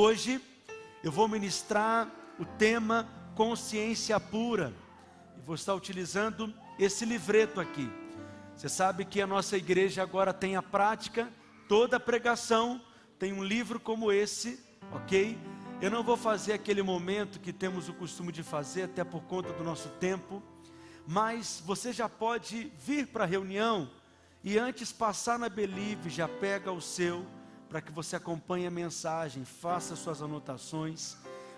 Hoje eu vou ministrar o tema consciência pura. E vou estar utilizando esse livreto aqui. Você sabe que a nossa igreja agora tem a prática, toda pregação tem um livro como esse, ok? Eu não vou fazer aquele momento que temos o costume de fazer, até por conta do nosso tempo, mas você já pode vir para a reunião e antes passar na Believe, já pega o seu, para que você acompanhe a mensagem, faça suas anotações.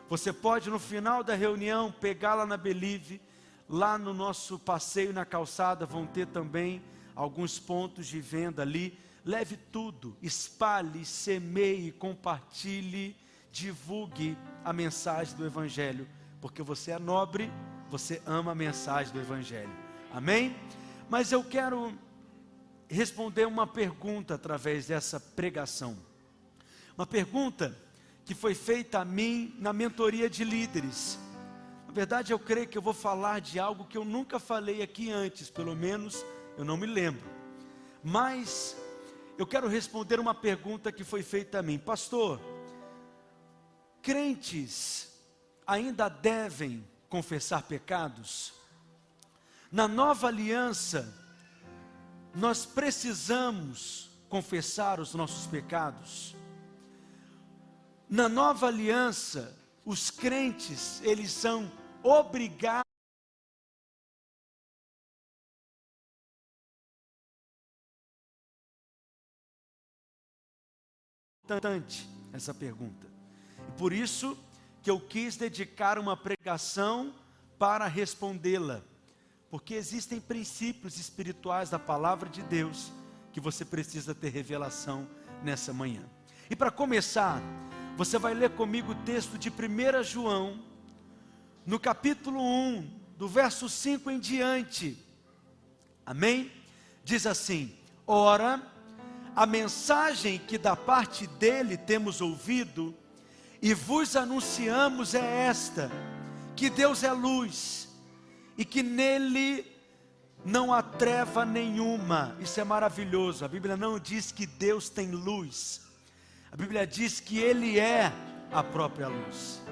Você pode no final da reunião pegar lá na Believe, lá no nosso passeio na calçada vão ter também alguns pontos de venda ali. Leve tudo, espalhe, semeie, compartilhe divulgue a mensagem do Evangelho, porque você é nobre, você ama a mensagem do Evangelho. Amém? Mas eu quero responder uma pergunta através dessa pregação. Uma pergunta que foi feita a mim na mentoria de líderes. Na verdade, eu creio que eu vou falar de algo que eu nunca falei aqui antes, pelo menos eu não me lembro. Mas eu quero responder uma pergunta que foi feita a mim, pastor crentes ainda devem confessar pecados? Na nova aliança, nós precisamos confessar os nossos pecados. Na nova aliança, os crentes, eles são obrigados essa pergunta. Por isso que eu quis dedicar uma pregação para respondê-la, porque existem princípios espirituais da palavra de Deus que você precisa ter revelação nessa manhã. E para começar, você vai ler comigo o texto de 1 João, no capítulo 1, do verso 5 em diante. Amém? Diz assim: Ora, a mensagem que da parte dele temos ouvido, e vos anunciamos é esta: que Deus é luz e que nele não há treva nenhuma. Isso é maravilhoso. A Bíblia não diz que Deus tem luz. A Bíblia diz que ele é a própria luz.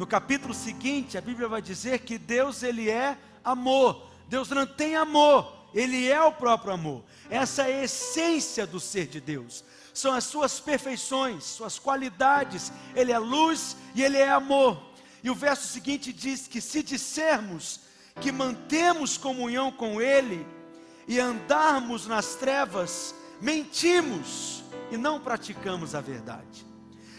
No capítulo seguinte, a Bíblia vai dizer que Deus ele é amor. Deus não tem amor, ele é o próprio amor. Essa é a essência do ser de Deus são as suas perfeições, suas qualidades. Ele é luz e ele é amor. E o verso seguinte diz que se dissermos que mantemos comunhão com ele e andarmos nas trevas, mentimos e não praticamos a verdade.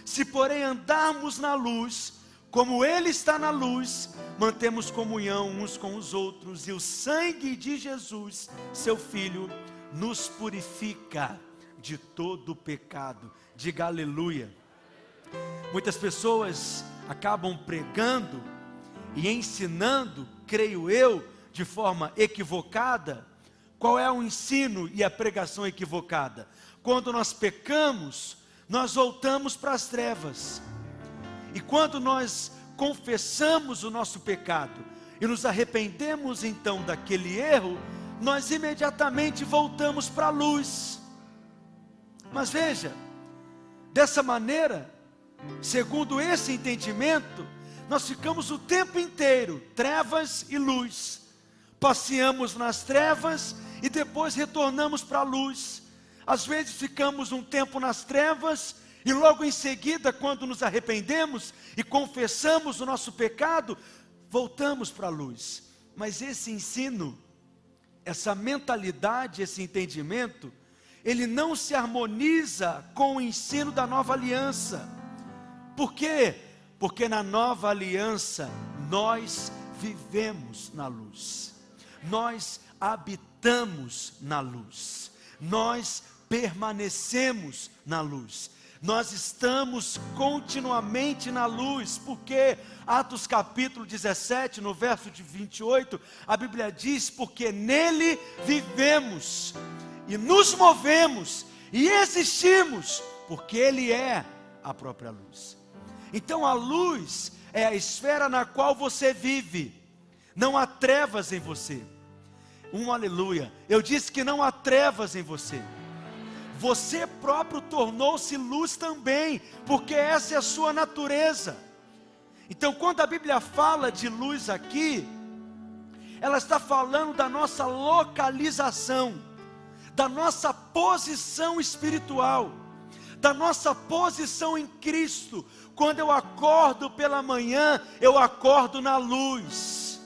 Se porém andarmos na luz, como ele está na luz, mantemos comunhão uns com os outros, e o sangue de Jesus, seu filho, nos purifica de todo pecado. Diga aleluia. Muitas pessoas acabam pregando e ensinando, creio eu, de forma equivocada. Qual é o ensino e a pregação equivocada? Quando nós pecamos, nós voltamos para as trevas. E quando nós confessamos o nosso pecado e nos arrependemos então daquele erro, nós imediatamente voltamos para a luz. Mas veja, dessa maneira, segundo esse entendimento, nós ficamos o tempo inteiro, trevas e luz. Passeamos nas trevas e depois retornamos para a luz. Às vezes ficamos um tempo nas trevas e logo em seguida, quando nos arrependemos e confessamos o nosso pecado, voltamos para a luz. Mas esse ensino, essa mentalidade, esse entendimento, ele não se harmoniza com o ensino da nova aliança. Por quê? Porque na nova aliança nós vivemos na luz, nós habitamos na luz, nós permanecemos na luz, nós estamos continuamente na luz, porque Atos capítulo 17, no verso de 28, a Bíblia diz: porque nele vivemos e nos movemos e existimos, porque Ele é a própria luz. Então a luz é a esfera na qual você vive, não há trevas em você. Um aleluia. Eu disse que não há trevas em você. você próprio tornou-se luz também, porque essa é a sua natureza. Então, quando a Bíblia fala de luz aqui, ela está falando da nossa localização, da nossa posição espiritual, da nossa posição em Cristo. Quando eu acordo pela manhã, eu acordo na luz.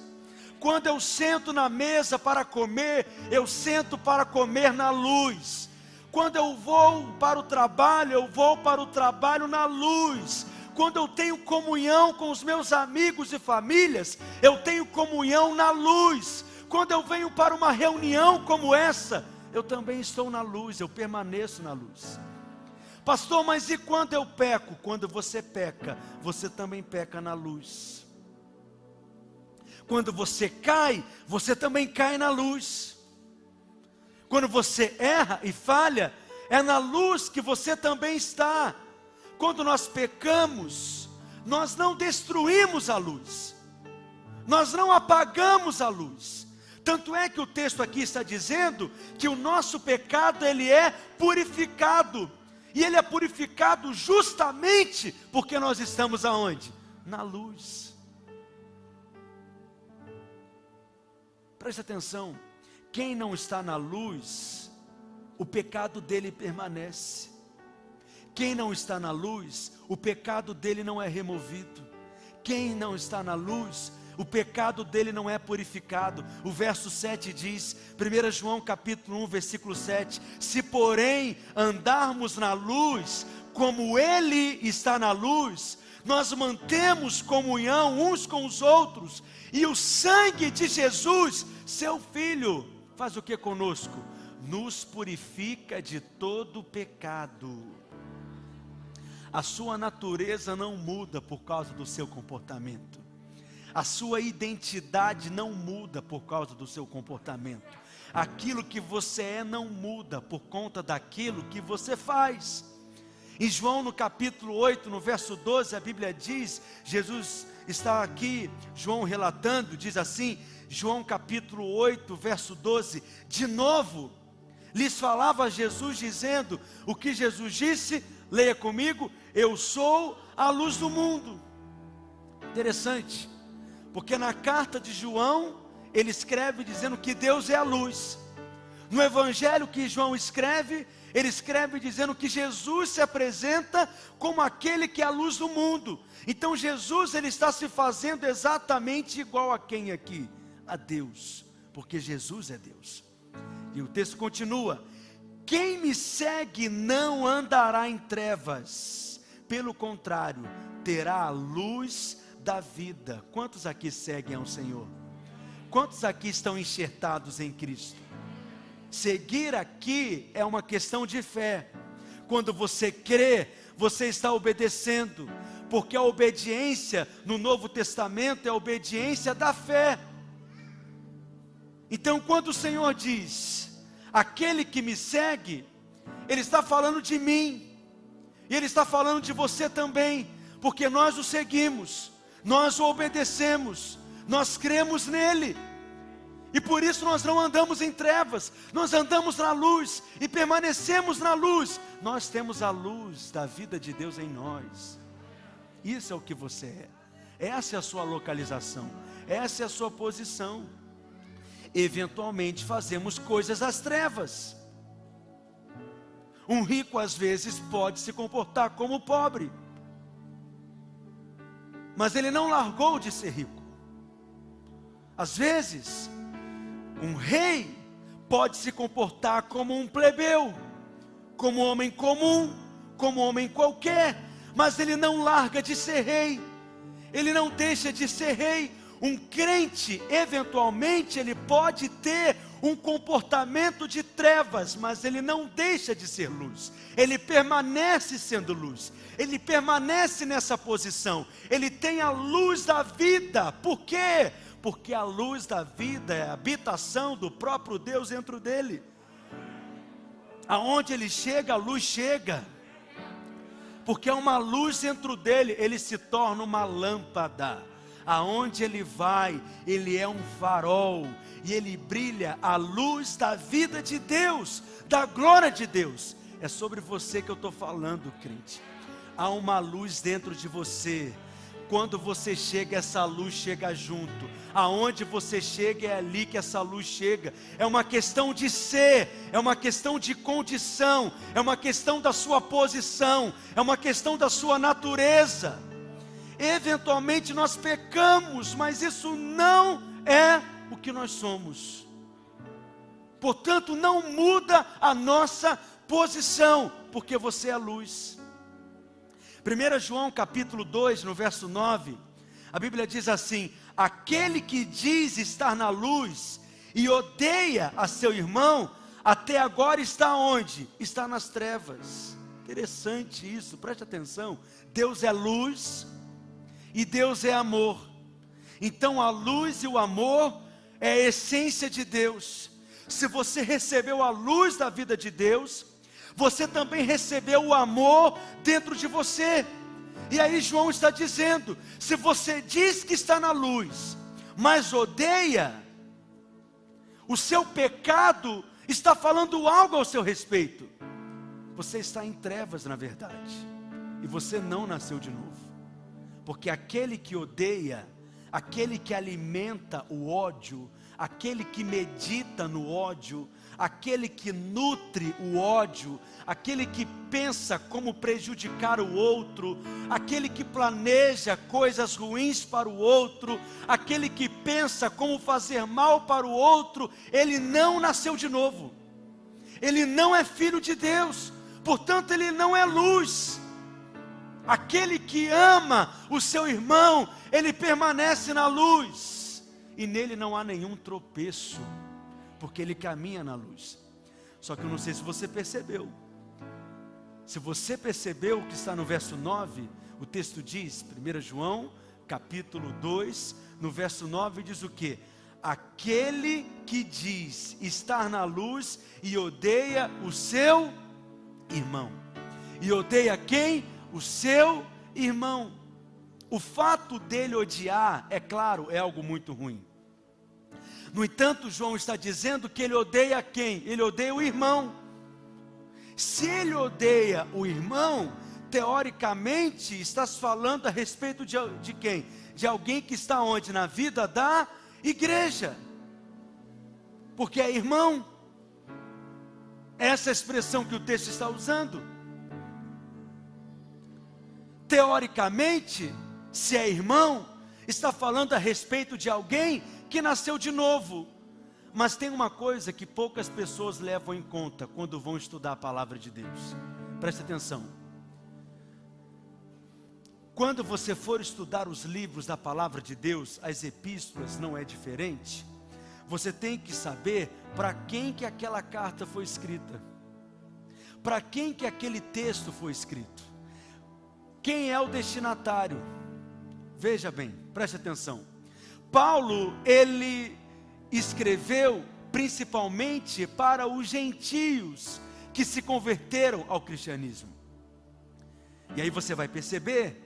Quando eu sento na mesa para comer, eu sento para comer na luz. Quando eu vou para o trabalho, eu vou para o trabalho na luz. Quando eu tenho comunhão com os meus amigos e famílias, eu tenho comunhão na luz. Quando eu venho para uma reunião como essa, eu também estou na luz, eu permaneço na luz. Pastor, mas e quando eu peco? Quando você peca, você também peca na luz. Quando você cai, você também cai na luz. Quando você erra e falha, é na luz que você também está. Quando nós pecamos, nós não destruímos a luz, nós não apagamos a luz. Tanto é que o texto aqui está dizendo que o nosso pecado ele é purificado. E ele é purificado justamente porque nós estamos aonde? Na luz. Preste atenção. Quem não está na luz, o pecado dele permanece. Quem não está na luz, o pecado dele não é removido. Quem não está na luz, o pecado dele não é purificado. O verso 7 diz, 1 João capítulo 1, versículo 7: Se porém andarmos na luz, como ele está na luz, nós mantemos comunhão uns com os outros, e o sangue de Jesus, seu filho, faz o que conosco? Nos purifica de todo pecado. A sua natureza não muda por causa do seu comportamento. A sua identidade não muda por causa do seu comportamento. Aquilo que você é não muda por conta daquilo que você faz. Em João no capítulo 8, no verso 12, a Bíblia diz: Jesus está aqui, João relatando, diz assim: João capítulo 8, verso 12, de novo, lhes falava Jesus dizendo: O que Jesus disse, leia comigo, eu sou a luz do mundo. Interessante, porque na carta de João, ele escreve dizendo que Deus é a luz. No evangelho que João escreve, ele escreve dizendo que Jesus se apresenta como aquele que é a luz do mundo. Então Jesus ele está se fazendo exatamente igual a quem aqui? a Deus, porque Jesus é Deus. E o texto continua: Quem me segue não andará em trevas, pelo contrário, terá a luz da vida. Quantos aqui seguem ao Senhor? Quantos aqui estão enxertados em Cristo? Seguir aqui é uma questão de fé. Quando você crê, você está obedecendo, porque a obediência no Novo Testamento é a obediência da fé. Então, quando o Senhor diz, aquele que me segue, Ele está falando de mim, e Ele está falando de você também, porque nós o seguimos, nós o obedecemos, nós cremos nele, e por isso nós não andamos em trevas, nós andamos na luz e permanecemos na luz, nós temos a luz da vida de Deus em nós, isso é o que você é, essa é a sua localização, essa é a sua posição. Eventualmente fazemos coisas às trevas. Um rico às vezes pode se comportar como pobre, mas ele não largou de ser rico. Às vezes, um rei pode se comportar como um plebeu, como um homem comum, como um homem qualquer, mas ele não larga de ser rei, ele não deixa de ser rei, um crente, eventualmente, ele pode ter um comportamento de trevas, mas ele não deixa de ser luz, ele permanece sendo luz, ele permanece nessa posição, ele tem a luz da vida, por quê? Porque a luz da vida é a habitação do próprio Deus dentro dele, aonde ele chega, a luz chega, porque é uma luz dentro dele, ele se torna uma lâmpada aonde ele vai, ele é um farol e ele brilha a luz da vida de Deus, da glória de Deus. É sobre você que eu estou falando, crente. Há uma luz dentro de você. Quando você chega, essa luz chega junto. Aonde você chega, é ali que essa luz chega. É uma questão de ser, é uma questão de condição, é uma questão da sua posição, é uma questão da sua natureza. Eventualmente nós pecamos, mas isso não é o que nós somos. Portanto, não muda a nossa posição, porque você é luz. 1 João capítulo 2, no verso 9, a Bíblia diz assim: Aquele que diz estar na luz e odeia a seu irmão, até agora está onde? Está nas trevas. Interessante isso, preste atenção. Deus é luz e Deus é amor. Então a luz e o amor é a essência de Deus. Se você recebeu a luz da vida de Deus, você também recebeu o amor dentro de você. E aí João está dizendo: se você diz que está na luz, mas odeia, o seu pecado está falando algo ao seu respeito. Você está em trevas, na verdade, e você não nasceu de novo, porque aquele que odeia, aquele que alimenta o ódio, aquele que medita no ódio, aquele que nutre o ódio, aquele que pensa como prejudicar o outro, aquele que planeja coisas ruins para o outro, aquele que pensa como fazer mal para o outro, ele não nasceu de novo, ele não é filho de Deus, portanto, ele não é luz. Aquele que ama o seu irmão, ele permanece na luz e nele não há nenhum tropeço, porque ele caminha na luz. Só que eu não sei se você percebeu. Se você percebeu o que está no verso 9, o texto diz, 1 João, capítulo 2, no verso 9 diz o que? Aquele que diz estar na luz e odeia o seu irmão. E odeia quem? O seu irmão. O fato dele odiar, é claro, é algo muito ruim. No entanto, João está dizendo que ele odeia quem? Ele odeia o irmão. Se ele odeia o irmão, teoricamente estás falando a respeito de, de quem? De alguém que está onde? Na vida da igreja. Porque é irmão. Essa é expressão que o texto está usando. Teoricamente, se é irmão, está falando a respeito de alguém que nasceu de novo. Mas tem uma coisa que poucas pessoas levam em conta quando vão estudar a palavra de Deus. Preste atenção. Quando você for estudar os livros da palavra de Deus, as epístolas não é diferente. Você tem que saber para quem que aquela carta foi escrita. Para quem que aquele texto foi escrito. Quem é o destinatário? Veja bem, preste atenção. Paulo, ele escreveu principalmente para os gentios que se converteram ao cristianismo. E aí você vai perceber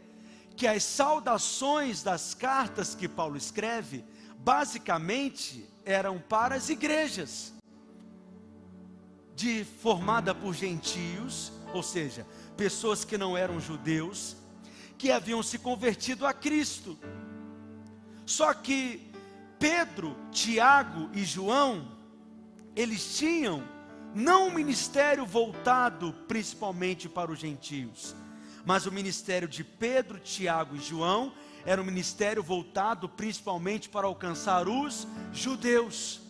que as saudações das cartas que Paulo escreve, basicamente eram para as igrejas, de formada por gentios, ou seja, pessoas que não eram judeus, que haviam se convertido a Cristo. Só que Pedro, Tiago e João, eles tinham não um ministério voltado principalmente para os gentios, mas o ministério de Pedro, Tiago e João era um ministério voltado principalmente para alcançar os judeus.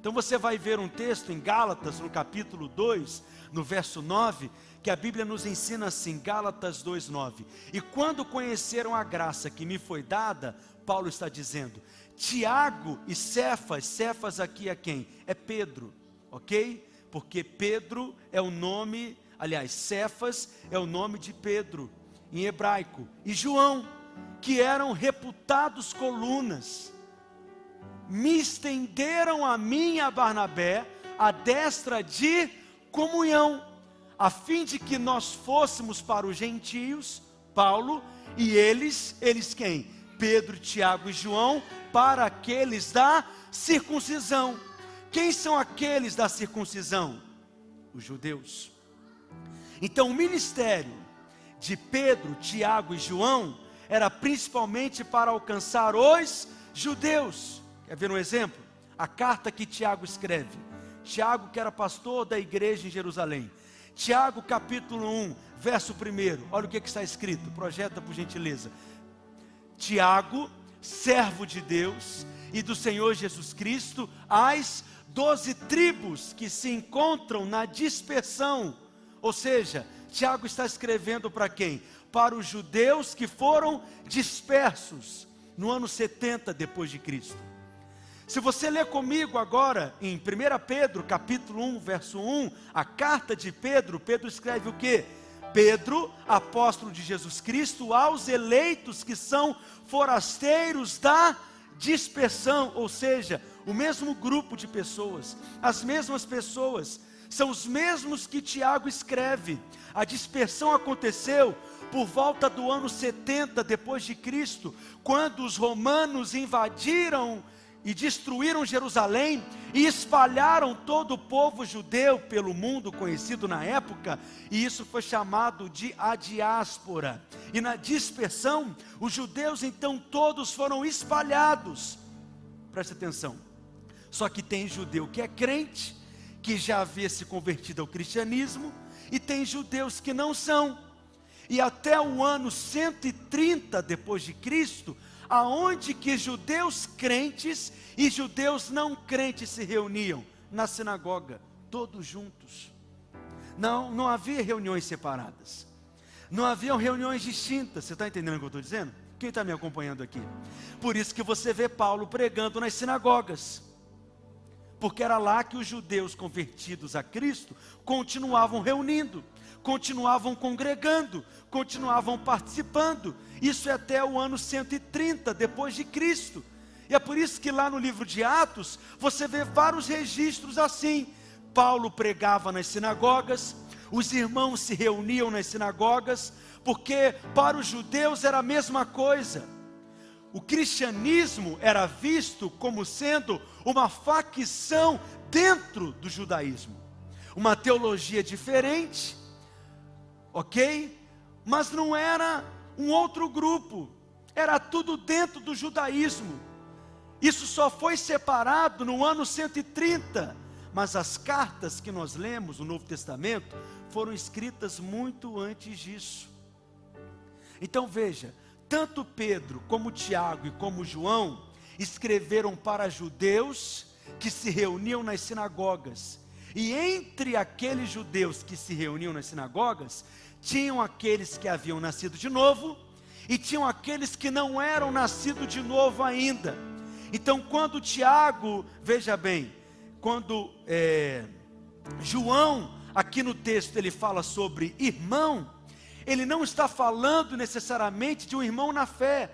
Então você vai ver um texto em Gálatas, no capítulo 2, no verso 9, que a Bíblia nos ensina assim, Gálatas 2:9. E quando conheceram a graça que me foi dada, Paulo está dizendo. Tiago e Cefas, Cefas aqui é quem? É Pedro, ok? Porque Pedro é o nome, aliás, Cefas é o nome de Pedro em hebraico, e João, que eram reputados colunas, me estenderam a mim a Barnabé a destra de comunhão, a fim de que nós fôssemos para os gentios, Paulo, e eles, eles quem? Pedro, Tiago e João para aqueles da circuncisão. Quem são aqueles da circuncisão? Os judeus. Então, o ministério de Pedro, Tiago e João era principalmente para alcançar os judeus. Quer ver um exemplo? A carta que Tiago escreve. Tiago, que era pastor da igreja em Jerusalém. Tiago, capítulo 1, verso 1. Olha o que, que está escrito. Projeta por gentileza. Tiago, servo de Deus e do Senhor Jesus Cristo, às doze tribos que se encontram na dispersão. Ou seja, Tiago está escrevendo para quem? Para os judeus que foram dispersos no ano 70 depois de Cristo. Se você ler comigo agora em 1 Pedro, capítulo 1, verso 1, a carta de Pedro, Pedro escreve o que? Pedro, apóstolo de Jesus Cristo, aos eleitos que são forasteiros da dispersão, ou seja, o mesmo grupo de pessoas, as mesmas pessoas, são os mesmos que Tiago escreve. A dispersão aconteceu por volta do ano 70 depois de Cristo, quando os romanos invadiram e destruíram Jerusalém e espalharam todo o povo judeu pelo mundo conhecido na época, e isso foi chamado de a diáspora. E na dispersão, os judeus então todos foram espalhados. Preste atenção. Só que tem judeu que é crente, que já havia se convertido ao cristianismo, e tem judeus que não são. E até o ano 130 depois de Cristo, aonde que judeus crentes e judeus não crentes se reuniam na sinagoga, todos juntos. Não, não havia reuniões separadas. Não haviam reuniões distintas. Você está entendendo o que eu estou dizendo? Quem está me acompanhando aqui? Por isso que você vê Paulo pregando nas sinagogas. Porque era lá que os judeus convertidos a Cristo continuavam reunindo continuavam congregando, continuavam participando. Isso é até o ano 130 depois de Cristo. E é por isso que lá no livro de Atos, você vê vários registros assim. Paulo pregava nas sinagogas, os irmãos se reuniam nas sinagogas, porque para os judeus era a mesma coisa. O cristianismo era visto como sendo uma facção dentro do judaísmo, uma teologia diferente, ok? Mas não era um outro grupo, era tudo dentro do judaísmo. Isso só foi separado no ano 130, mas as cartas que nós lemos no Novo Testamento foram escritas muito antes disso. Então veja, tanto Pedro como Tiago e como João escreveram para judeus que se reuniam nas sinagogas e entre aqueles judeus que se reuniam nas sinagogas, tinham aqueles que haviam nascido de novo e tinham aqueles que não eram nascidos de novo ainda. Então, quando Tiago, veja bem, quando é, João, aqui no texto, ele fala sobre irmão, ele não está falando necessariamente de um irmão na fé,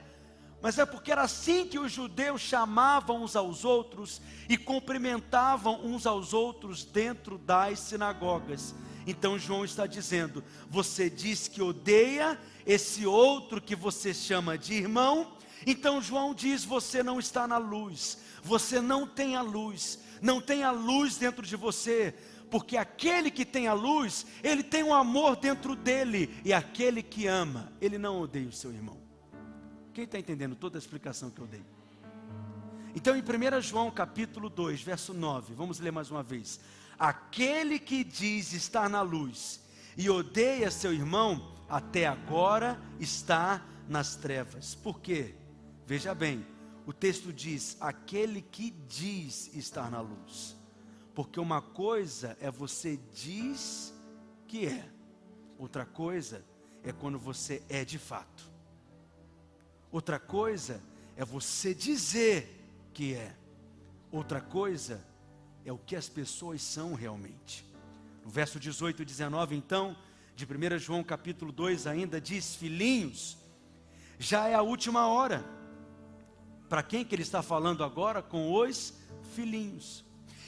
mas é porque era assim que os judeus chamavam uns aos outros e cumprimentavam uns aos outros dentro das sinagogas. Então João está dizendo: você diz que odeia esse outro que você chama de irmão. Então João diz: você não está na luz, você não tem a luz, não tem a luz dentro de você, porque aquele que tem a luz, ele tem um amor dentro dele, e aquele que ama, ele não odeia o seu irmão. Quem está entendendo toda a explicação que eu dei? Então, em 1 João capítulo 2, verso 9, vamos ler mais uma vez. Aquele que diz estar na luz e odeia seu irmão, até agora está nas trevas. Por quê? Veja bem, o texto diz: aquele que diz estar na luz. Porque uma coisa é você diz que é, outra coisa é quando você é de fato. Outra coisa é você dizer que é. Outra coisa é o que as pessoas são realmente. No verso 18 e 19, então, de 1 João capítulo 2, ainda diz: Filhinhos, já é a última hora. Para quem que ele está falando agora? Com os filhinhos.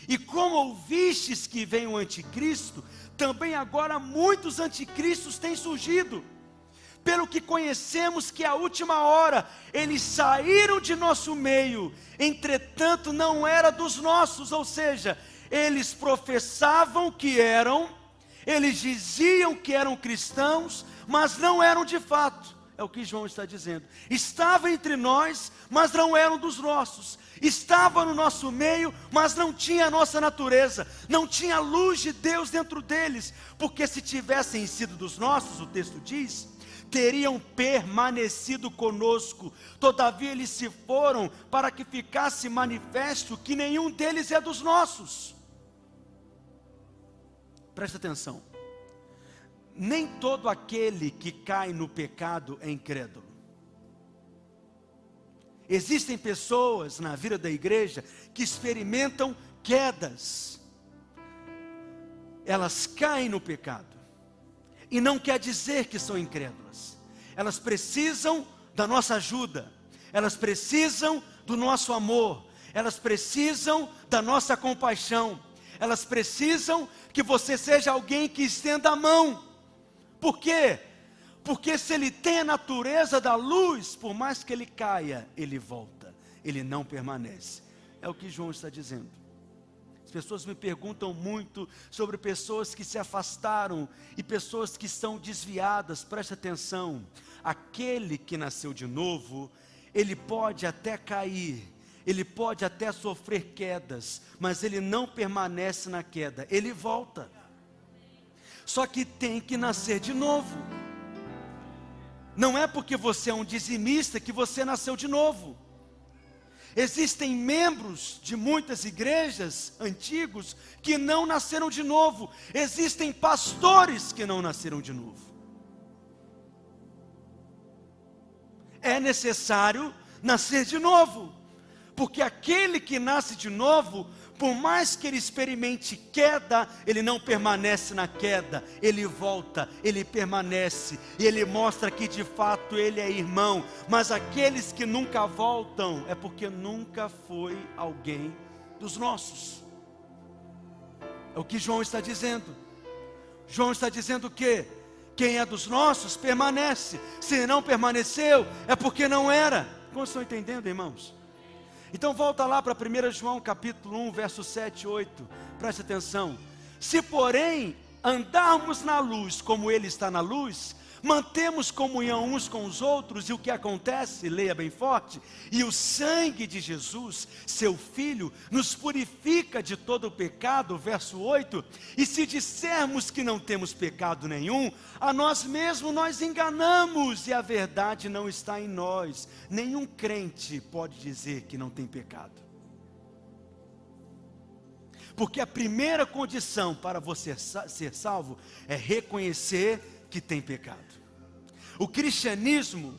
E como ouvistes que vem o anticristo, também agora muitos anticristos têm surgido pelo que conhecemos que a última hora eles saíram de nosso meio, entretanto não era dos nossos, ou seja, eles professavam que eram, Eles diziam que eram cristãos, mas não eram de fato. É o que João está dizendo. Estava entre nós, mas não eram dos nossos. Estava no nosso meio, mas não tinha a nossa natureza. Não tinha a luz de Deus dentro deles. Porque se tivessem sido dos nossos, o texto diz, teriam permanecido conosco. Todavia eles se foram para que ficasse manifesto que nenhum deles é dos nossos. Presta atenção. Nem todo aquele que cai no pecado é incrédulo. Existem pessoas na vida da igreja que experimentam quedas. Elas caem no pecado. E não quer dizer que são incrédulas. Elas precisam da nossa ajuda. Elas precisam do nosso amor. Elas precisam da nossa compaixão elas precisam que você seja alguém que estenda a mão. Por quê? Porque se ele tem a natureza da luz, por mais que ele caia, ele volta, ele não permanece. É o que João está dizendo. As pessoas me perguntam muito sobre pessoas que se afastaram e pessoas que estão desviadas. Preste atenção: aquele que nasceu de novo, ele pode até cair, ele pode até sofrer quedas, mas ele não permanece na queda, ele volta. Só que tem que nascer de novo. Não é porque você é um dizimista que você nasceu de novo. Existem membros de muitas igrejas antigos que não nasceram de novo. Existem pastores que não nasceram de novo. É necessário nascer de novo porque aquele que nasce de novo, por mais que ele experimente queda, ele não permanece na queda, ele volta, ele permanece, e ele mostra que de fato ele é irmão, mas aqueles que nunca voltam é porque nunca foi alguém dos nossos. É o que João está dizendo. João está dizendo que quem é dos nossos permanece, se não permaneceu, é porque não era. Como estão entendendo, irmãos? Então volta lá para 1 João capítulo 1, verso 7 e 8. Preste atenção. Se porém andarmos na luz como ele está na luz, mantemos comunhão uns com os outros, e o que acontece, leia bem forte, e o sangue de Jesus, seu Filho, nos purifica de todo o pecado, verso 8, e se dissermos que não temos pecado nenhum, a nós mesmos nós enganamos, e a verdade não está em nós, nenhum crente pode dizer que não tem pecado. Porque a primeira condição para você ser salvo é reconhecer que tem pecado. O cristianismo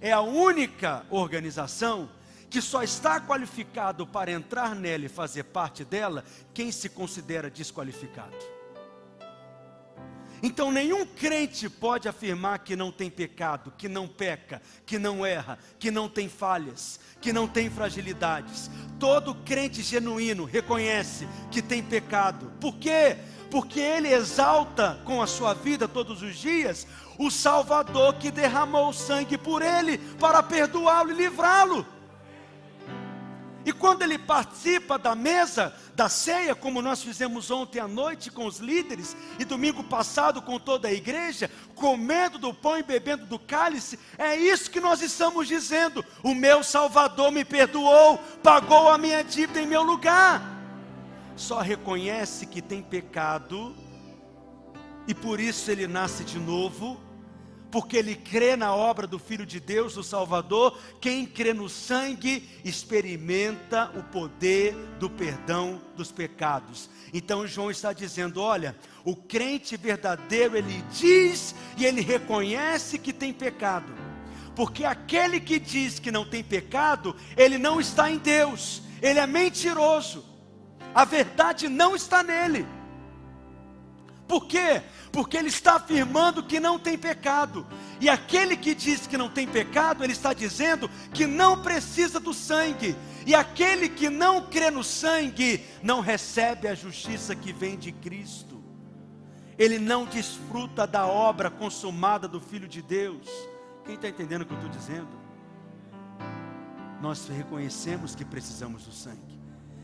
é a única organização que só está qualificado para entrar nela e fazer parte dela quem se considera desqualificado. Então nenhum crente pode afirmar que não tem pecado, que não peca, que não erra, que não tem falhas, que não tem fragilidades. Todo crente genuíno reconhece que tem pecado. Por quê? Porque ele exalta com a sua vida todos os dias o Salvador que derramou sangue por ele para perdoá-lo e livrá-lo. E quando ele participa da mesa, da ceia, como nós fizemos ontem à noite com os líderes, e domingo passado com toda a igreja, comendo do pão e bebendo do cálice, é isso que nós estamos dizendo: o meu Salvador me perdoou, pagou a minha dívida em meu lugar. Só reconhece que tem pecado, e por isso ele nasce de novo porque ele crê na obra do Filho de Deus, o Salvador. Quem crê no sangue experimenta o poder do perdão dos pecados. Então João está dizendo: olha, o crente verdadeiro ele diz e ele reconhece que tem pecado. Porque aquele que diz que não tem pecado, ele não está em Deus, ele é mentiroso, a verdade não está nele. Por quê? Porque ele está afirmando que não tem pecado. E aquele que diz que não tem pecado, ele está dizendo que não precisa do sangue. E aquele que não crê no sangue, não recebe a justiça que vem de Cristo. Ele não desfruta da obra consumada do Filho de Deus. Quem está entendendo o que eu estou dizendo? Nós reconhecemos que precisamos do sangue.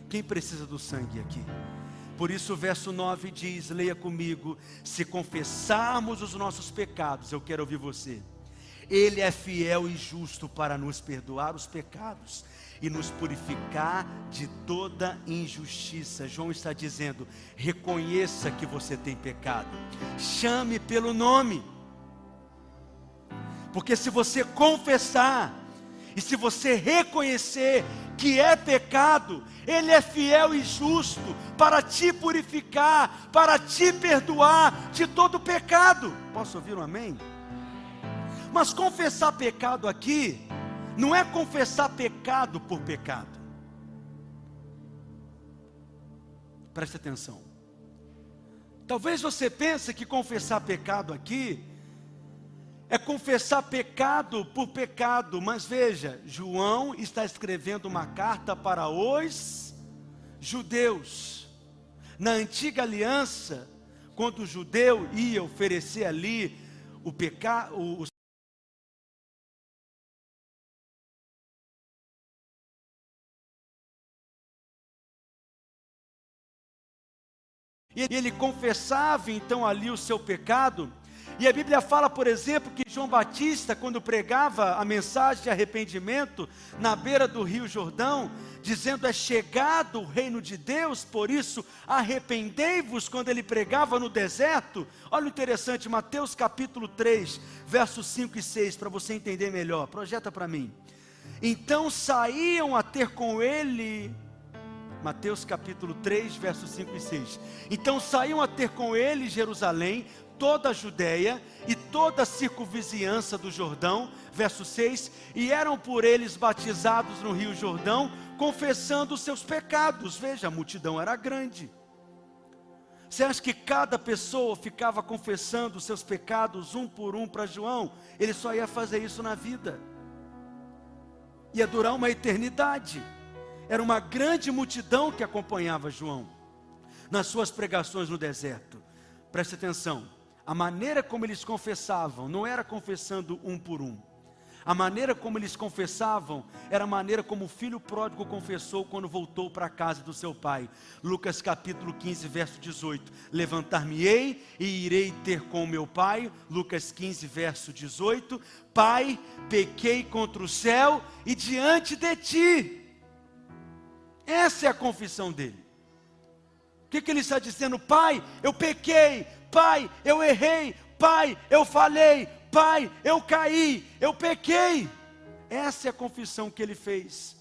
Quem precisa do sangue aqui? Por isso o verso 9 diz: leia comigo: se confessarmos os nossos pecados, eu quero ouvir você. Ele é fiel e justo para nos perdoar os pecados e nos purificar de toda injustiça. João está dizendo: reconheça que você tem pecado, chame pelo nome, porque se você confessar, e se você reconhecer que é pecado, Ele é fiel e justo para te purificar, para te perdoar de todo pecado. Posso ouvir um amém? Mas confessar pecado aqui, não é confessar pecado por pecado. Preste atenção. Talvez você pense que confessar pecado aqui é confessar pecado por pecado, mas veja, João está escrevendo uma carta para os judeus. Na antiga aliança, quando o judeu ia oferecer ali o pecado, o, e ele confessava então ali o seu pecado, e a Bíblia fala, por exemplo, que João Batista, quando pregava a mensagem de arrependimento na beira do Rio Jordão, dizendo: É chegado o reino de Deus, por isso arrependei-vos, quando ele pregava no deserto. Olha o interessante, Mateus capítulo 3, versos 5 e 6, para você entender melhor. Projeta para mim. Então saíam a ter com ele Mateus capítulo 3, versos 5 e 6. Então saíam a ter com ele Jerusalém, toda a Judéia e toda a circunvizinhança do Jordão, verso 6, e eram por eles batizados no Rio Jordão, confessando os seus pecados. Veja, a multidão era grande. Você acha que cada pessoa ficava confessando os seus pecados um por um para João? Ele só ia fazer isso na vida. Ia durar uma eternidade. Era uma grande multidão que acompanhava João nas suas pregações no deserto. Preste atenção a maneira como eles confessavam não era confessando um por um. A maneira como eles confessavam era a maneira como o filho pródigo confessou quando voltou para a casa do seu pai. Lucas capítulo 15, verso 18: Levantar-me-ei e irei ter com meu pai. Lucas 15, verso 18: Pai, pequei contra o céu e diante de ti. Essa é a confissão dele. O que, que ele está dizendo? Pai, eu pequei, Pai, eu errei, Pai, eu falei, Pai, eu caí, eu pequei. Essa é a confissão que ele fez.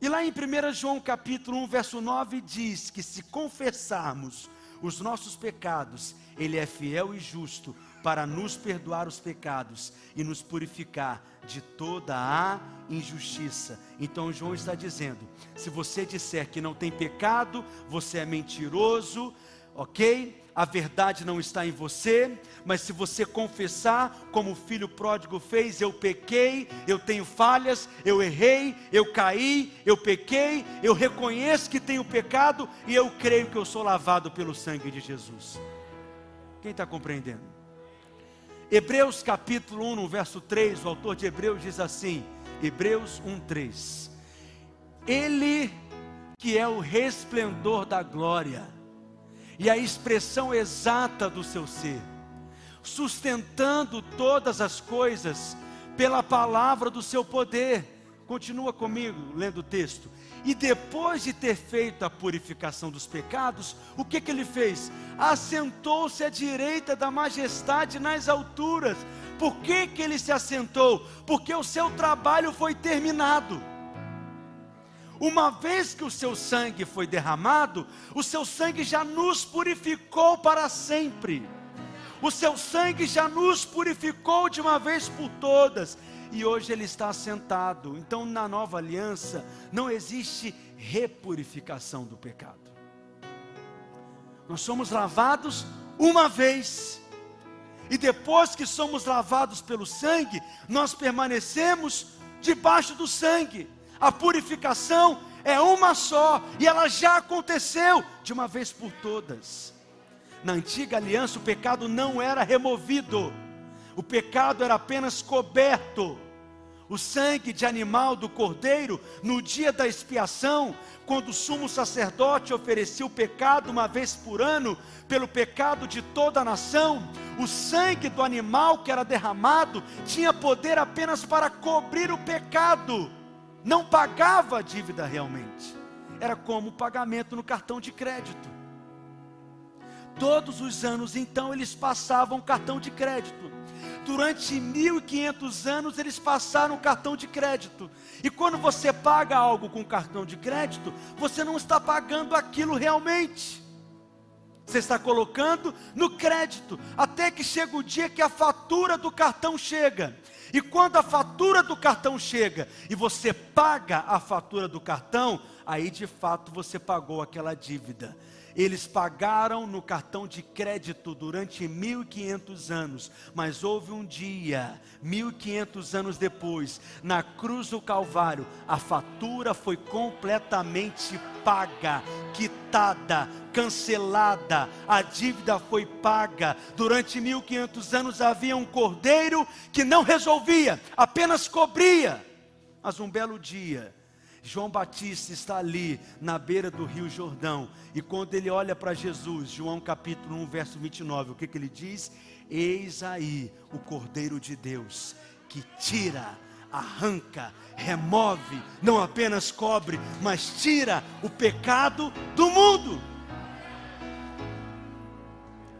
E lá em 1 João capítulo 1, verso 9 diz que se confessarmos os nossos pecados, ele é fiel e justo para nos perdoar os pecados e nos purificar de toda a injustiça. Então João está dizendo: se você disser que não tem pecado, você é mentiroso, ok? A verdade não está em você, mas se você confessar, como o filho pródigo fez, eu pequei, eu tenho falhas, eu errei, eu caí, eu pequei, eu reconheço que tenho pecado e eu creio que eu sou lavado pelo sangue de Jesus. Quem está compreendendo? Hebreus capítulo 1, no verso 3, o autor de Hebreus diz assim: Hebreus 1, 3. Ele que é o resplendor da glória, e a expressão exata do seu ser, sustentando todas as coisas pela palavra do seu poder. Continua comigo lendo o texto. E depois de ter feito a purificação dos pecados, o que, que ele fez? Assentou-se à direita da majestade nas alturas. Por que, que ele se assentou? Porque o seu trabalho foi terminado. Uma vez que o seu sangue foi derramado, o seu sangue já nos purificou para sempre. O seu sangue já nos purificou de uma vez por todas. E hoje ele está assentado. Então, na nova aliança, não existe repurificação do pecado. Nós somos lavados uma vez. E depois que somos lavados pelo sangue, nós permanecemos debaixo do sangue. A purificação é uma só e ela já aconteceu de uma vez por todas. Na antiga aliança, o pecado não era removido, o pecado era apenas coberto. o sangue de animal do cordeiro no dia da expiação, quando o sumo sacerdote oferecia o pecado uma vez por ano, pelo pecado de toda a nação, o sangue do animal que era derramado tinha poder apenas para cobrir o pecado, não pagava a dívida realmente, era como o pagamento no cartão de crédito. Todos os anos, então, eles passavam cartão de crédito durante 1500 anos eles passaram cartão de crédito. E quando você paga algo com cartão de crédito, você não está pagando aquilo realmente. Você está colocando no crédito, até que chega o dia que a fatura do cartão chega. E quando a fatura do cartão chega e você paga a fatura do cartão, aí de fato você pagou aquela dívida. Eles pagaram no cartão de crédito durante 1500 anos, mas houve um dia, 1500 anos depois, na cruz do Calvário, a fatura foi completamente paga, quitada, cancelada, a dívida foi paga. Durante 1500 anos havia um cordeiro que não resolvia, apenas cobria. Mas um belo dia, João Batista está ali na beira do Rio Jordão, e quando ele olha para Jesus, João capítulo 1, verso 29, o que, que ele diz? Eis aí o Cordeiro de Deus que tira, arranca, remove, não apenas cobre, mas tira o pecado do mundo.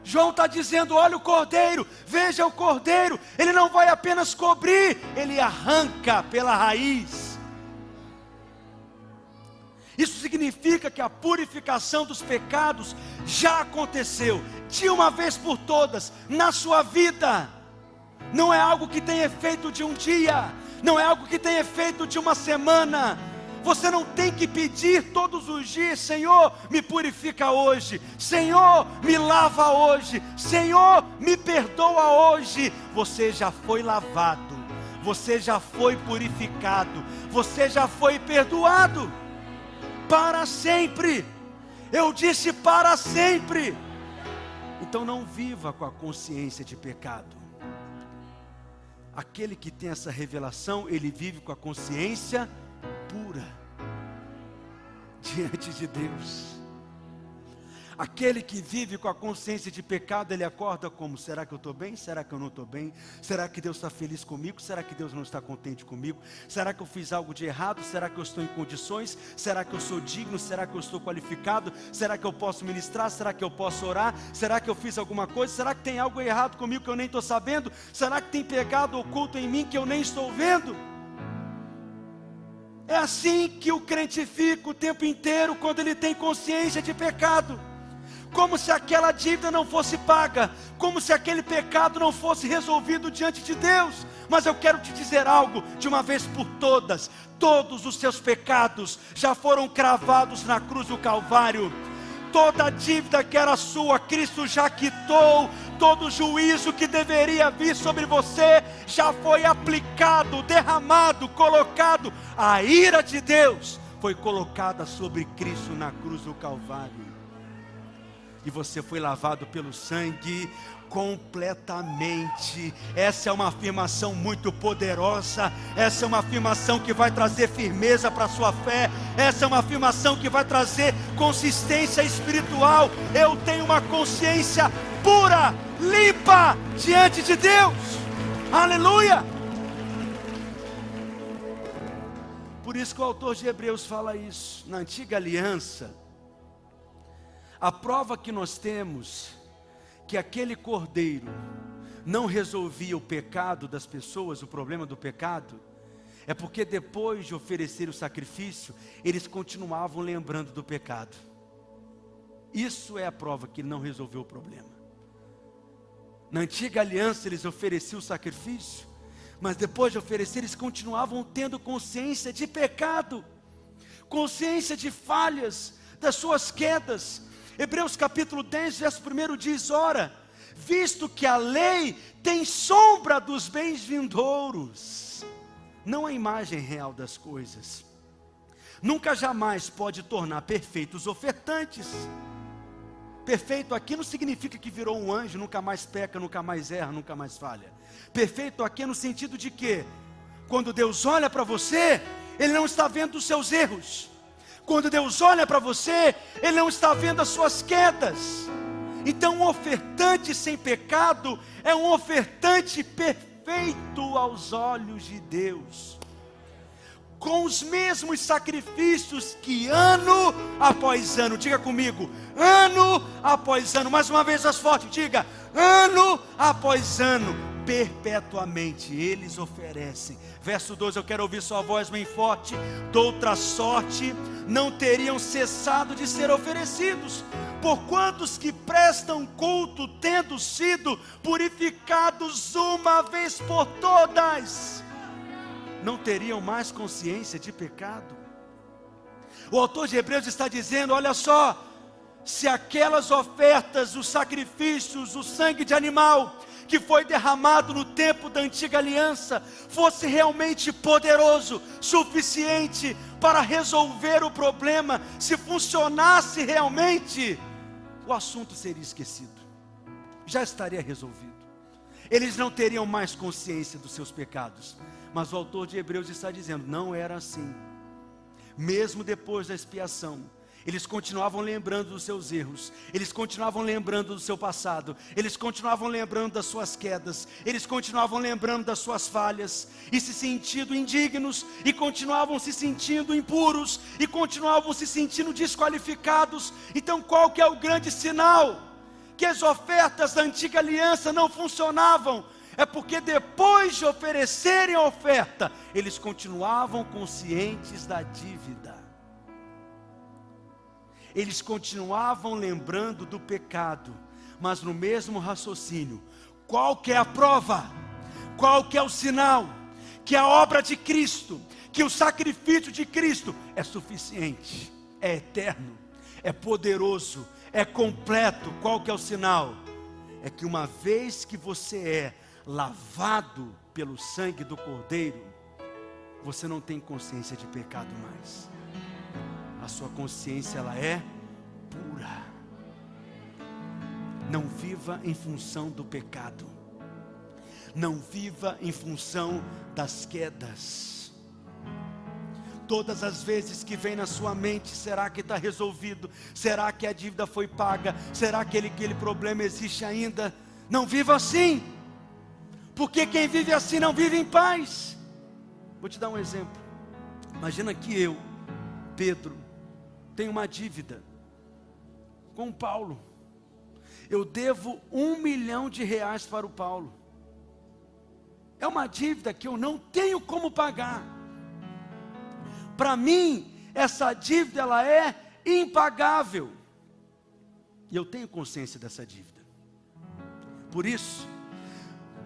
João está dizendo: olha o cordeiro, veja o cordeiro, ele não vai apenas cobrir, ele arranca pela raiz isso significa que a purificação dos pecados já aconteceu, de uma vez por todas, na sua vida. Não é algo que tem efeito de um dia, não é algo que tem efeito de uma semana. Você não tem que pedir todos os dias, Senhor, me purifica hoje, Senhor, me lava hoje, Senhor, me perdoa hoje. Você já foi lavado, você já foi purificado, você já foi perdoado para sempre. Eu disse para sempre. Então não viva com a consciência de pecado. Aquele que tem essa revelação, ele vive com a consciência pura diante de Deus. Aquele que vive com a consciência de pecado, ele acorda como: será que eu estou bem? Será que eu não estou bem? Será que Deus está feliz comigo? Será que Deus não está contente comigo? Será que eu fiz algo de errado? Será que eu estou em condições? Será que eu sou digno? Será que eu estou qualificado? Será que eu posso ministrar? Será que eu posso orar? Será que eu fiz alguma coisa? Será que tem algo errado comigo que eu nem estou sabendo? Será que tem pecado oculto em mim que eu nem estou vendo? É assim que o crente fica o tempo inteiro quando ele tem consciência de pecado como se aquela dívida não fosse paga, como se aquele pecado não fosse resolvido diante de Deus. Mas eu quero te dizer algo de uma vez por todas: todos os seus pecados já foram cravados na cruz do Calvário. Toda a dívida que era sua, Cristo já quitou. Todo juízo que deveria vir sobre você já foi aplicado, derramado, colocado. A ira de Deus foi colocada sobre Cristo na cruz do Calvário e você foi lavado pelo sangue completamente. Essa é uma afirmação muito poderosa. Essa é uma afirmação que vai trazer firmeza para a sua fé. Essa é uma afirmação que vai trazer consistência espiritual. Eu tenho uma consciência pura, limpa diante de Deus. Aleluia! Por isso que o autor de Hebreus fala isso. Na antiga aliança, a prova que nós temos que aquele cordeiro não resolvia o pecado das pessoas, o problema do pecado, é porque depois de oferecer o sacrifício, eles continuavam lembrando do pecado. Isso é a prova que ele não resolveu o problema. Na antiga aliança, eles ofereciam o sacrifício, mas depois de oferecer, eles continuavam tendo consciência de pecado, consciência de falhas, das suas quedas, Hebreus capítulo 10, verso 1 diz: Ora, visto que a lei tem sombra dos bens vindouros, não a imagem real das coisas, nunca jamais pode tornar perfeitos ofertantes. Perfeito aqui não significa que virou um anjo, nunca mais peca, nunca mais erra, nunca mais falha. Perfeito aqui é no sentido de que Quando Deus olha para você, Ele não está vendo os seus erros. Quando Deus olha para você, Ele não está vendo as suas quedas. Então, um ofertante sem pecado é um ofertante perfeito aos olhos de Deus. Com os mesmos sacrifícios que ano após ano, diga comigo, ano após ano, mais uma vez as fortes, diga, ano após ano, perpetuamente eles oferecem. Verso 12, eu quero ouvir sua voz bem forte. De outra sorte, não teriam cessado de ser oferecidos, por quantos que prestam culto, tendo sido purificados uma vez por todas, não teriam mais consciência de pecado. O autor de Hebreus está dizendo: olha só, se aquelas ofertas, os sacrifícios, o sangue de animal, que foi derramado no tempo da antiga aliança fosse realmente poderoso, suficiente para resolver o problema, se funcionasse realmente, o assunto seria esquecido, já estaria resolvido. Eles não teriam mais consciência dos seus pecados, mas o autor de Hebreus está dizendo: não era assim, mesmo depois da expiação eles continuavam lembrando dos seus erros, eles continuavam lembrando do seu passado, eles continuavam lembrando das suas quedas, eles continuavam lembrando das suas falhas, e se sentindo indignos, e continuavam se sentindo impuros, e continuavam se sentindo desqualificados. Então, qual que é o grande sinal? Que as ofertas da antiga aliança não funcionavam, é porque depois de oferecerem a oferta, eles continuavam conscientes da dívida eles continuavam lembrando do pecado, mas no mesmo raciocínio. Qual que é a prova? Qual que é o sinal? Que a obra de Cristo, que o sacrifício de Cristo é suficiente, é eterno, é poderoso, é completo. Qual que é o sinal? É que uma vez que você é lavado pelo sangue do Cordeiro, você não tem consciência de pecado mais sua consciência ela é pura. Não viva em função do pecado. Não viva em função das quedas. Todas as vezes que vem na sua mente, será que está resolvido? Será que a dívida foi paga? Será que aquele, problema existe ainda? Não viva assim, porque quem vive assim não vive em paz. Vou te dar um exemplo. Imagina que eu, Pedro, tenho uma dívida com Paulo. Eu devo um milhão de reais para o Paulo. É uma dívida que eu não tenho como pagar. Para mim, essa dívida ela é impagável. E eu tenho consciência dessa dívida. Por isso,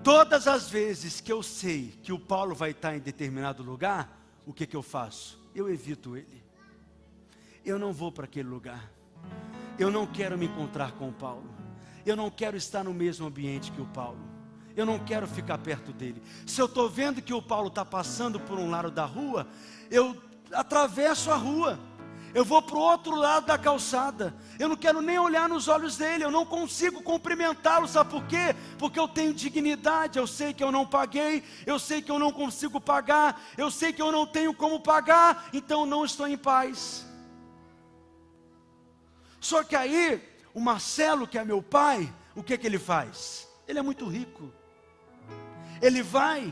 todas as vezes que eu sei que o Paulo vai estar em determinado lugar, o que, que eu faço? Eu evito ele eu não vou para aquele lugar. Eu não quero me encontrar com o Paulo. Eu não quero estar no mesmo ambiente que o Paulo. Eu não quero ficar perto dele. Se eu estou vendo que o Paulo está passando por um lado da rua, eu atravesso a rua. Eu vou para o outro lado da calçada. Eu não quero nem olhar nos olhos dele. Eu não consigo cumprimentá-lo. Sabe por quê? Porque eu tenho dignidade. Eu sei que eu não paguei. Eu sei que eu não consigo pagar. Eu sei que eu não tenho como pagar. Então não estou em paz. Só que aí, o Marcelo, que é meu pai, o que, que ele faz? Ele é muito rico. Ele vai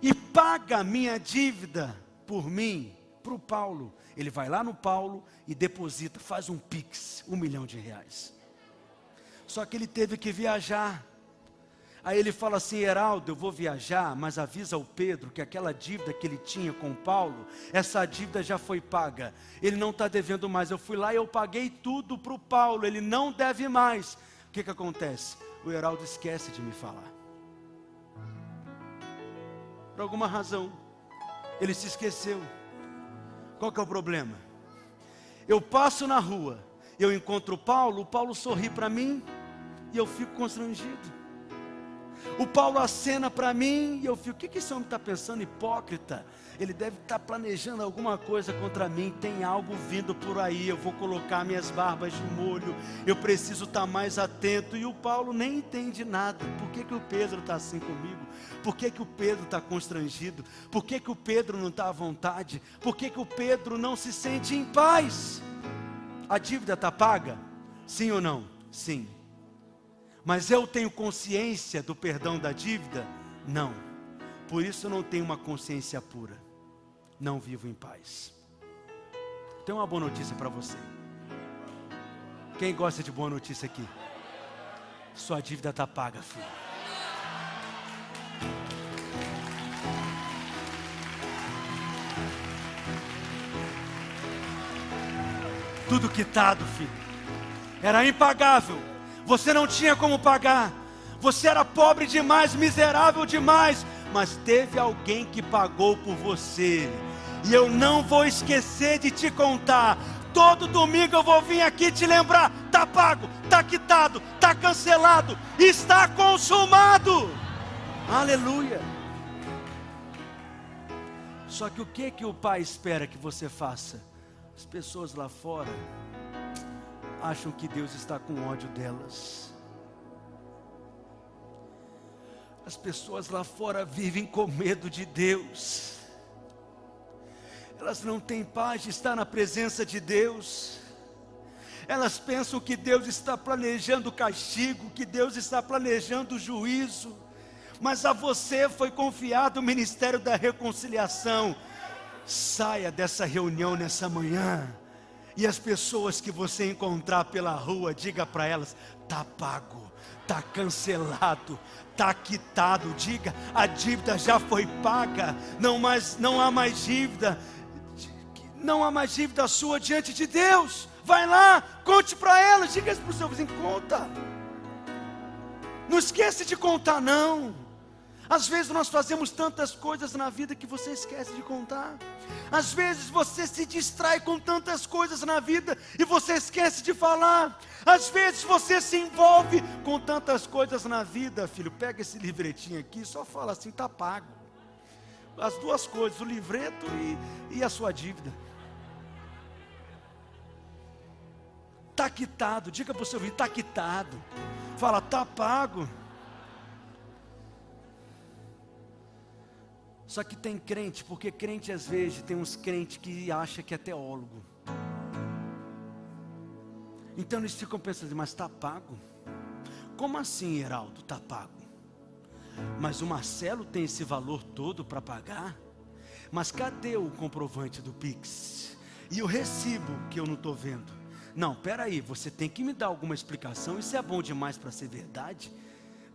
e paga a minha dívida por mim, para o Paulo. Ele vai lá no Paulo e deposita, faz um pix, um milhão de reais. Só que ele teve que viajar. Aí ele fala assim: Heraldo, eu vou viajar, mas avisa o Pedro que aquela dívida que ele tinha com Paulo, essa dívida já foi paga. Ele não está devendo mais. Eu fui lá e eu paguei tudo para o Paulo, ele não deve mais. O que, que acontece? O Heraldo esquece de me falar. Por alguma razão, ele se esqueceu. Qual que é o problema? Eu passo na rua, eu encontro o Paulo, o Paulo sorri para mim e eu fico constrangido. O Paulo acena para mim e eu fico: o que, que esse homem está pensando? Hipócrita. Ele deve estar tá planejando alguma coisa contra mim. Tem algo vindo por aí. Eu vou colocar minhas barbas de molho. Eu preciso estar tá mais atento. E o Paulo nem entende nada. Por que, que o Pedro está assim comigo? Por que, que o Pedro está constrangido? Por que, que o Pedro não está à vontade? Por que, que o Pedro não se sente em paz? A dívida está paga? Sim ou não? Sim. Mas eu tenho consciência do perdão da dívida? Não. Por isso eu não tenho uma consciência pura. Não vivo em paz. Tenho uma boa notícia para você. Quem gosta de boa notícia aqui? Sua dívida está paga, filho. Tudo quitado, filho. Era impagável você não tinha como pagar, você era pobre demais, miserável demais, mas teve alguém que pagou por você. E eu não vou esquecer de te contar. Todo domingo eu vou vir aqui te lembrar: está pago, está quitado, está cancelado, está consumado. Aleluia. Só que o que que o pai espera que você faça? As pessoas lá fora acham que Deus está com ódio delas. As pessoas lá fora vivem com medo de Deus. Elas não têm paz de estar na presença de Deus. Elas pensam que Deus está planejando castigo, que Deus está planejando juízo. Mas a você foi confiado o ministério da reconciliação. Saia dessa reunião nessa manhã e as pessoas que você encontrar pela rua, diga para elas: tá pago, tá cancelado, tá quitado. Diga: a dívida já foi paga, não mais não há mais dívida. Não há mais dívida sua diante de Deus. Vai lá, conte para elas, diga isso para o seu vizinho, conta. Não esqueça de contar, não. Às vezes nós fazemos tantas coisas na vida que você esquece de contar. Às vezes você se distrai com tantas coisas na vida e você esquece de falar. Às vezes você se envolve com tantas coisas na vida, filho. Pega esse livretinho aqui, só fala assim, tá pago. As duas coisas, o livreto e, e a sua dívida. Está quitado, diga para o seu filho, está quitado. Fala, está pago. Só que tem crente, porque crente às vezes tem uns crentes que acha que é teólogo. Então eles ficam pensando, mas está pago? Como assim, Heraldo, está pago? Mas o Marcelo tem esse valor todo para pagar? Mas cadê o comprovante do Pix? E o recibo que eu não estou vendo? Não, peraí, você tem que me dar alguma explicação. Isso é bom demais para ser verdade?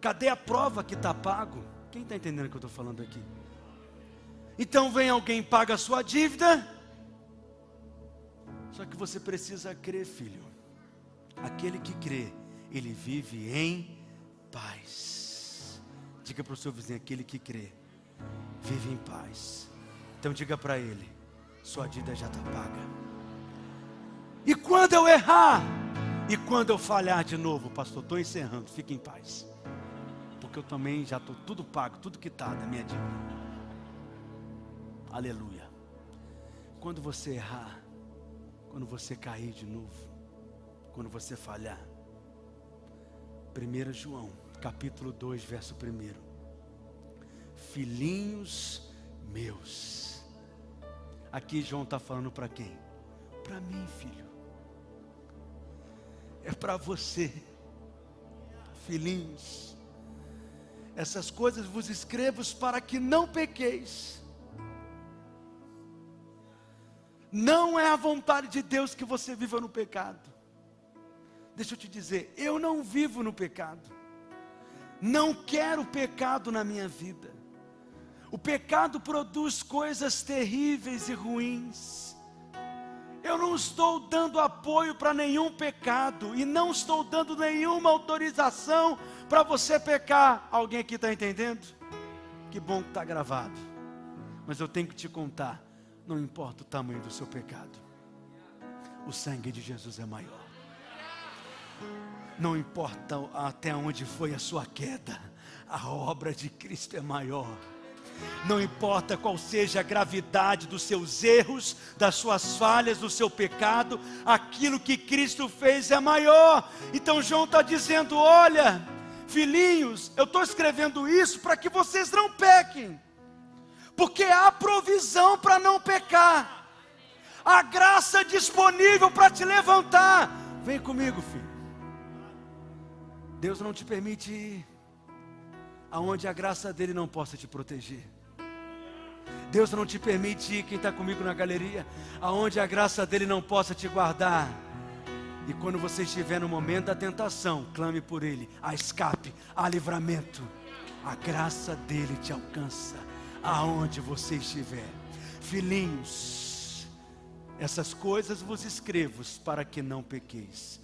Cadê a prova que está pago? Quem está entendendo o que eu estou falando aqui? Então vem alguém, paga a sua dívida. Só que você precisa crer, filho. Aquele que crê, ele vive em paz. Diga para o seu vizinho: aquele que crê, vive em paz. Então diga para ele: sua dívida já está paga. E quando eu errar, e quando eu falhar de novo, pastor, estou encerrando, fique em paz. Porque eu também já estou tudo pago, tudo quitado, a minha dívida. Aleluia. Quando você errar, quando você cair de novo, quando você falhar. 1 João, capítulo 2, verso 1. Filhinhos meus. Aqui João está falando para quem? Para mim, filho. É para você, filhinhos. Essas coisas vos escrevo para que não pequeis. Não é a vontade de Deus que você viva no pecado. Deixa eu te dizer, eu não vivo no pecado. Não quero pecado na minha vida. O pecado produz coisas terríveis e ruins. Eu não estou dando apoio para nenhum pecado e não estou dando nenhuma autorização para você pecar. Alguém aqui está entendendo? Que bom que está gravado. Mas eu tenho que te contar não importa o tamanho do seu pecado, o sangue de Jesus é maior. Não importa até onde foi a sua queda, a obra de Cristo é maior. Não importa qual seja a gravidade dos seus erros, das suas falhas, do seu pecado, aquilo que Cristo fez é maior. Então João está dizendo: olha, filhinhos, eu estou escrevendo isso para que vocês não pequem, porque há provisão para não pecar, a graça disponível para te levantar. Vem comigo, filho. Deus não te permite ir aonde a graça dele não possa te proteger. Deus não te permite ir, quem está comigo na galeria, aonde a graça dele não possa te guardar. E quando você estiver no momento da tentação, clame por ele, a escape, a livramento. A graça dele te alcança aonde você estiver. Filhinhos, essas coisas vos escrevo para que não pequeis.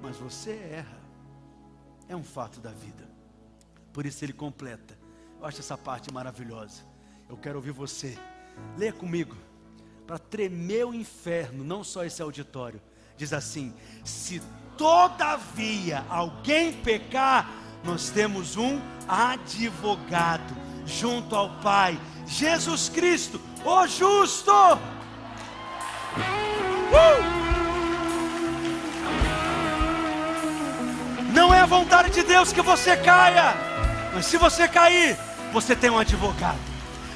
Mas você erra. É um fato da vida. Por isso ele completa. Eu acho essa parte maravilhosa. Eu quero ouvir você. Leia comigo. Para tremer o inferno, não só esse auditório. Diz assim: se todavia alguém pecar, nós temos um advogado junto ao Pai, Jesus Cristo, o justo. Uh! Não é a vontade de Deus que você caia. Mas se você cair, você tem um advogado.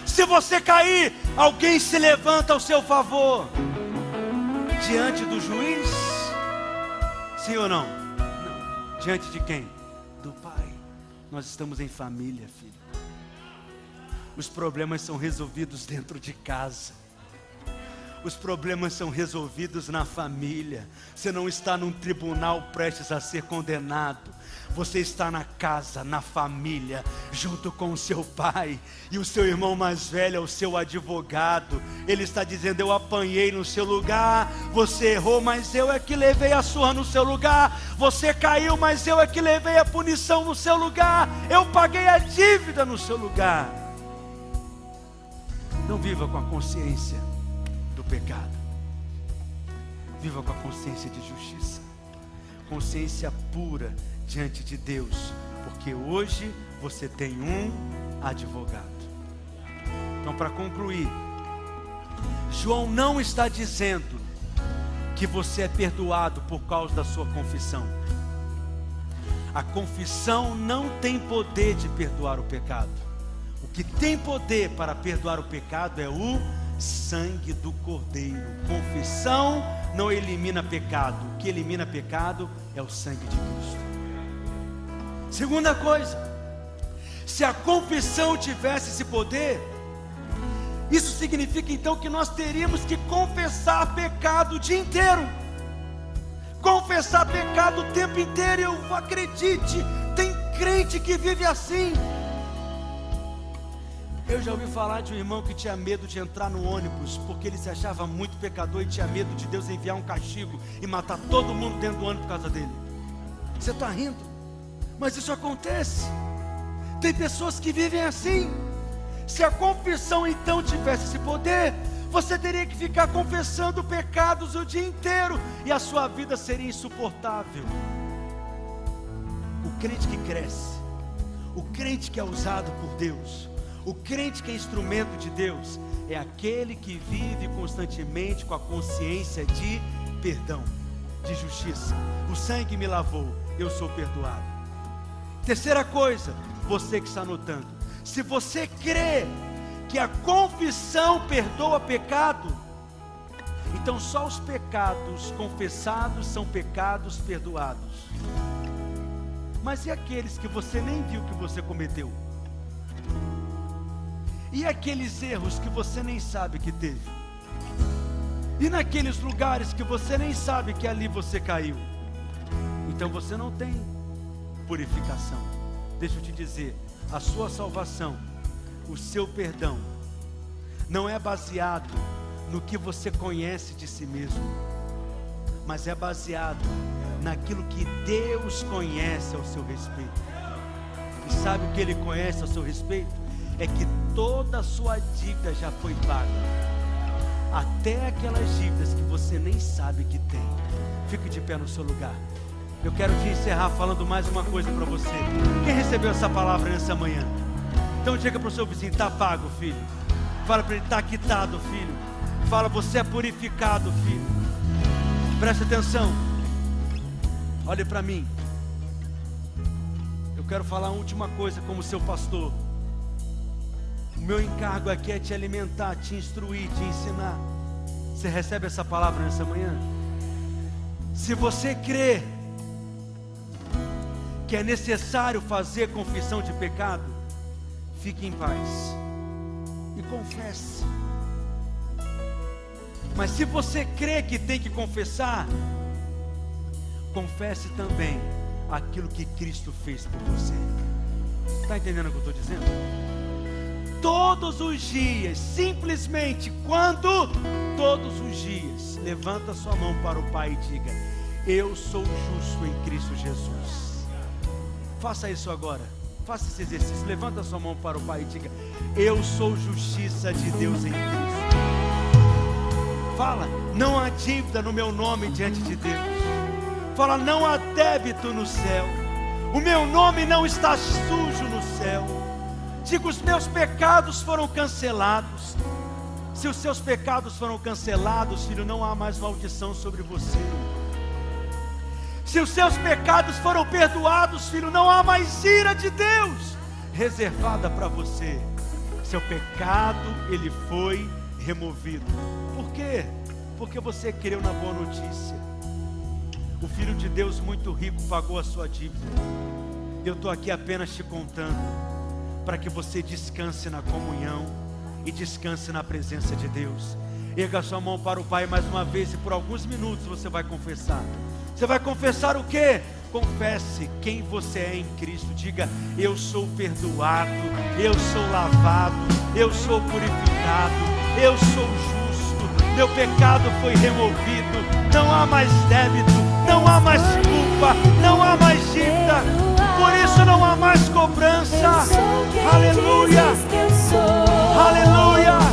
Se você cair, alguém se levanta ao seu favor. Diante do juiz? Sim ou não? Não. Diante de quem? Do Pai. Nós estamos em família, filho. Os problemas são resolvidos dentro de casa. Os problemas são resolvidos na família. Você não está num tribunal prestes a ser condenado. Você está na casa, na família, junto com o seu pai. E o seu irmão mais velho é o seu advogado. Ele está dizendo: Eu apanhei no seu lugar. Você errou, mas eu é que levei a surra no seu lugar. Você caiu, mas eu é que levei a punição no seu lugar. Eu paguei a dívida no seu lugar. Não viva com a consciência pecado. Viva com a consciência de justiça, consciência pura diante de Deus, porque hoje você tem um advogado. Então, para concluir, João não está dizendo que você é perdoado por causa da sua confissão. A confissão não tem poder de perdoar o pecado. Que tem poder para perdoar o pecado é o sangue do Cordeiro. Confissão não elimina pecado. O que elimina pecado é o sangue de Cristo. Segunda coisa, se a confissão tivesse esse poder, isso significa então que nós teríamos que confessar pecado o dia inteiro. Confessar pecado o tempo inteiro, eu acredite, tem crente que vive assim. Eu já ouvi falar de um irmão que tinha medo de entrar no ônibus, porque ele se achava muito pecador e tinha medo de Deus enviar um castigo e matar todo mundo dentro do ônibus por causa dele. Você está rindo, mas isso acontece. Tem pessoas que vivem assim. Se a confissão então tivesse esse poder, você teria que ficar confessando pecados o dia inteiro e a sua vida seria insuportável. O crente que cresce, o crente que é usado por Deus, o crente que é instrumento de Deus é aquele que vive constantemente com a consciência de perdão, de justiça. O sangue me lavou, eu sou perdoado. Terceira coisa, você que está anotando, se você crê que a confissão perdoa pecado, então só os pecados confessados são pecados perdoados. Mas e aqueles que você nem viu que você cometeu? E aqueles erros que você nem sabe que teve? E naqueles lugares que você nem sabe que ali você caiu? Então você não tem purificação. Deixa eu te dizer, a sua salvação, o seu perdão, não é baseado no que você conhece de si mesmo, mas é baseado naquilo que Deus conhece ao seu respeito. E sabe o que Ele conhece ao seu respeito? é que toda a sua dívida já foi paga. Até aquelas dívidas que você nem sabe que tem. Fique de pé no seu lugar. Eu quero te encerrar falando mais uma coisa para você. Quem recebeu essa palavra nessa manhã? Então chega para o seu vizinho, está pago, filho. Fala para ele, está quitado, filho. Fala, você é purificado, filho. Preste atenção. Olhe para mim. Eu quero falar uma última coisa como seu pastor. Meu encargo aqui é te alimentar, te instruir, te ensinar. Você recebe essa palavra nessa manhã? Se você crê que é necessário fazer confissão de pecado, fique em paz e confesse. Mas se você crê que tem que confessar, confesse também aquilo que Cristo fez por você. Está entendendo o que eu estou dizendo? Todos os dias, simplesmente quando todos os dias, levanta sua mão para o Pai e diga: Eu sou justo em Cristo Jesus. Faça isso agora. Faça esse exercício. Levanta sua mão para o Pai e diga: Eu sou justiça de Deus em Cristo. Fala, não há dívida no meu nome diante de Deus. Fala, não há débito no céu. O meu nome não está sujo no céu. Diga, os meus pecados foram cancelados. Se os seus pecados foram cancelados, filho, não há mais maldição sobre você. Se os seus pecados foram perdoados, filho, não há mais ira de Deus reservada para você. Seu pecado, ele foi removido. Por quê? Porque você creu na boa notícia. O Filho de Deus muito rico pagou a sua dívida. Eu estou aqui apenas te contando para que você descanse na comunhão e descanse na presença de Deus. Erga sua mão para o Pai mais uma vez e por alguns minutos você vai confessar. Você vai confessar o que? Confesse quem você é em Cristo. Diga: Eu sou perdoado, eu sou lavado, eu sou purificado, eu sou justo, meu pecado foi removido, não há mais débito, não há mais culpa, não há mais dívida, por isso não há mais cobrança. Aleluia. Aleluia.